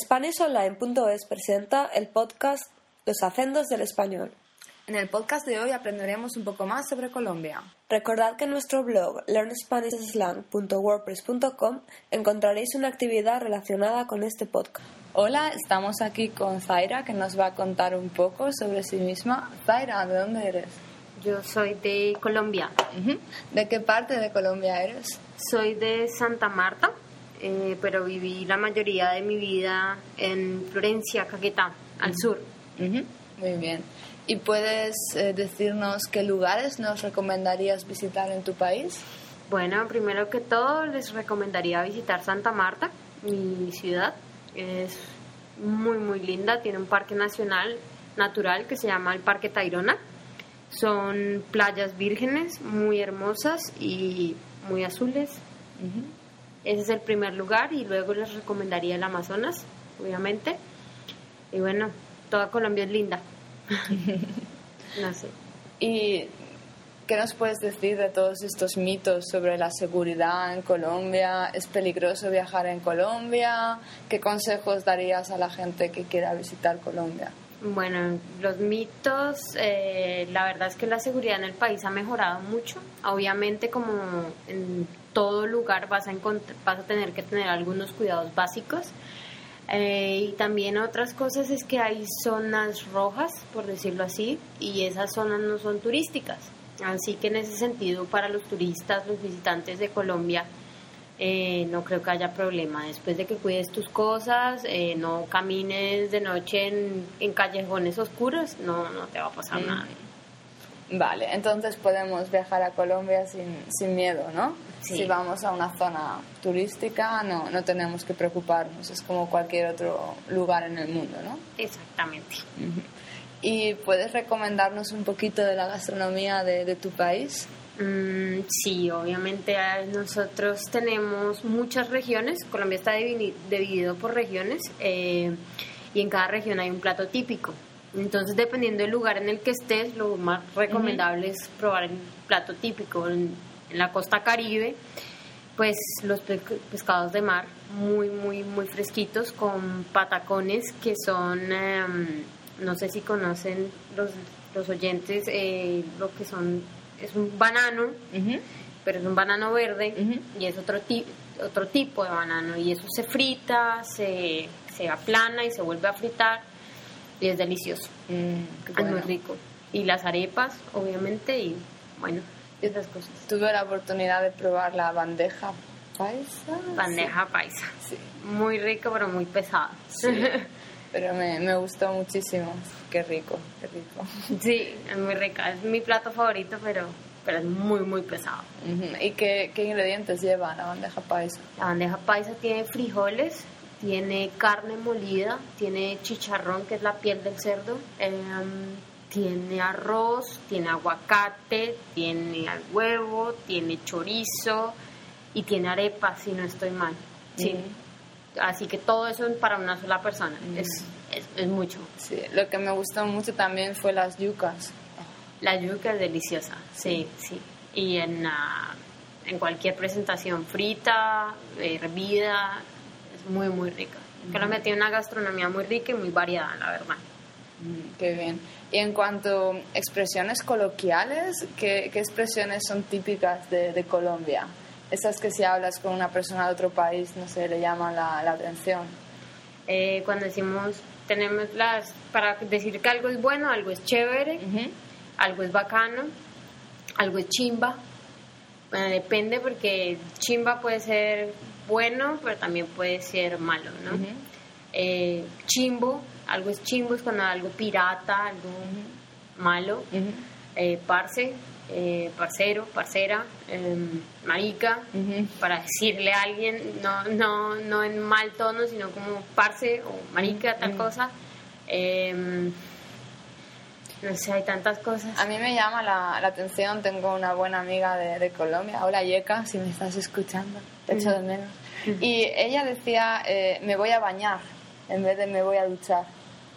SpanishOnline.es presenta el podcast Los acentos del español. En el podcast de hoy aprenderemos un poco más sobre Colombia. Recordad que en nuestro blog learnspanishslang.wordpress.com encontraréis una actividad relacionada con este podcast. Hola, estamos aquí con Zaira que nos va a contar un poco sobre sí misma. Zaira, ¿de dónde eres? Yo soy de Colombia. ¿De qué parte de Colombia eres? Soy de Santa Marta, eh, pero viví la mayoría de mi vida en Florencia, Caquetá, al sur. Muy bien. ¿Y puedes eh, decirnos qué lugares nos recomendarías visitar en tu país? Bueno, primero que todo les recomendaría visitar Santa Marta, mi ciudad. Es muy, muy linda. Tiene un parque nacional natural que se llama el Parque Tayrona. Son playas vírgenes muy hermosas y muy azules. Ese es el primer lugar y luego les recomendaría el Amazonas, obviamente. Y bueno, toda Colombia es linda. no sé. ¿Y qué nos puedes decir de todos estos mitos sobre la seguridad en Colombia? ¿Es peligroso viajar en Colombia? ¿Qué consejos darías a la gente que quiera visitar Colombia? Bueno, los mitos, eh, la verdad es que la seguridad en el país ha mejorado mucho. Obviamente, como en todo lugar vas a, vas a tener que tener algunos cuidados básicos. Eh, y también otras cosas es que hay zonas rojas, por decirlo así, y esas zonas no son turísticas. Así que en ese sentido, para los turistas, los visitantes de Colombia, eh, no creo que haya problema. Después de que cuides tus cosas, eh, no camines de noche en, callejones oscuros, no, no te va a pasar nada. Vale, entonces podemos viajar a Colombia sin, sin miedo, ¿no? Si vamos a una zona turística, no, no tenemos que preocuparnos, es como cualquier otro lugar en el mundo, ¿no? Exactamente. ¿Y puedes recomendarnos un poquito de la gastronomía de, de tu país? Mm, sí, obviamente eh, nosotros tenemos muchas regiones, Colombia está dividido por regiones eh, y en cada región hay un plato típico. Entonces, dependiendo del lugar en el que estés, lo más recomendable es probar el plato típico. En, la costa caribe, pues los pescados de mar muy, muy, muy fresquitos con patacones que son, em, no sé si conocen los, los oyentes, eh, lo que son es un banano, pero es un banano verde y es otro, otro tipo de banano y eso se frita, se, se aplana y se vuelve a fritar y es delicioso, mm, es muy rico. Y las arepas, obviamente, y bueno, esas cosas. Tuve la oportunidad de probar la bandeja paisa. Bandeja paisa. Sí. Muy rico, pero muy pesada. Sí. pero me, me, gustó muchísimo. Qué rico, qué rico. Sí, es muy rica. Es mi plato favorito, pero, pero es muy, muy pesado. ¿Y qué, qué, ingredientes lleva la bandeja paisa? La bandeja paisa tiene frijoles, tiene carne molida, tiene chicharrón, que es la piel del cerdo, em, tiene arroz, tiene aguacate, tiene huevo, tiene chorizo y tiene arepa, si no estoy mal. Sí. Así que todo eso para una sola persona. Es, es, mucho. Sí, lo que me gustó mucho también fue las yucas. La yuca es deliciosa, sí, sí. Y en, ah, en cualquier presentación frita, hervida, es muy, muy rica. Colombia tiene una gastronomía muy rica y muy variada, la verdad. qué bien. Y en cuanto a expresiones coloquiales, ¿qué, qué expresiones son típicas de, de Colombia? Esas que si hablas con una persona de otro país, no sé, le llaman la, la atención. Eh, cuando decimos, tenemos las, para decir que algo es bueno, algo es chévere, algo es bacano, algo es chimba. Bueno, depende porque chimba puede ser bueno, pero también puede ser malo, ¿no? Eh, chimbo, algo es chimbo, es cuando algo pirata, algo malo. Eh, parce, eh, parcero, parcera, em, marica, para decirle a alguien, no, no, no en mal tono, sino como parce o marica, tal cosa. Em, no sé, hay tantas cosas. A mí me llama la, la atención, tengo una buena amiga de, de, Colombia, hola Yeka, si me estás escuchando, te echo de menos. Y ella decía, eh, me voy a bañar, en vez de me voy a duchar.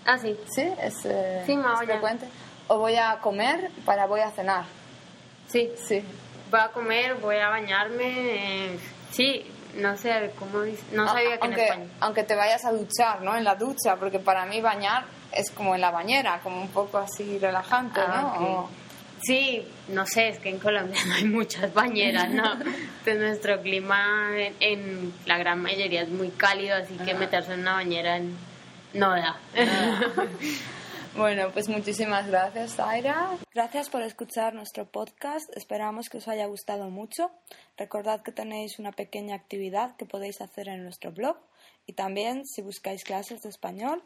Ah, sí. ¿Sí? Es, eh, sí, me es frecuente. O voy a comer para voy a cenar. Sí. Sí. Voy a comer, voy a bañarme, eh, sí, no sé cómo no sabía que aunque, en España. aunque te vayas a duchar no en la ducha porque para mí bañar es como en la bañera como un poco así relajante Ah, no. Sí, no sé, es que en Colombia no hay muchas bañeras, ¿no? Pues nuestro clima en, en la gran mayoría es muy cálido, así que meterse en una bañera en- no da. bueno pues muchísimas gracias Zaira Gracias por escuchar nuestro podcast. Esperamos que os haya gustado mucho. Recordad que tenéis una pequeña actividad que podéis hacer en nuestro blog y también si buscáis clases de español.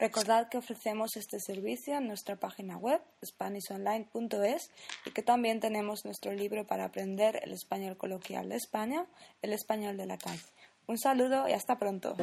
Recordad que ofrecemos este servicio en nuestra página web spanishonline.es y que también tenemos nuestro libro para aprender el español coloquial de España, el español de la calle. Un saludo y hasta pronto.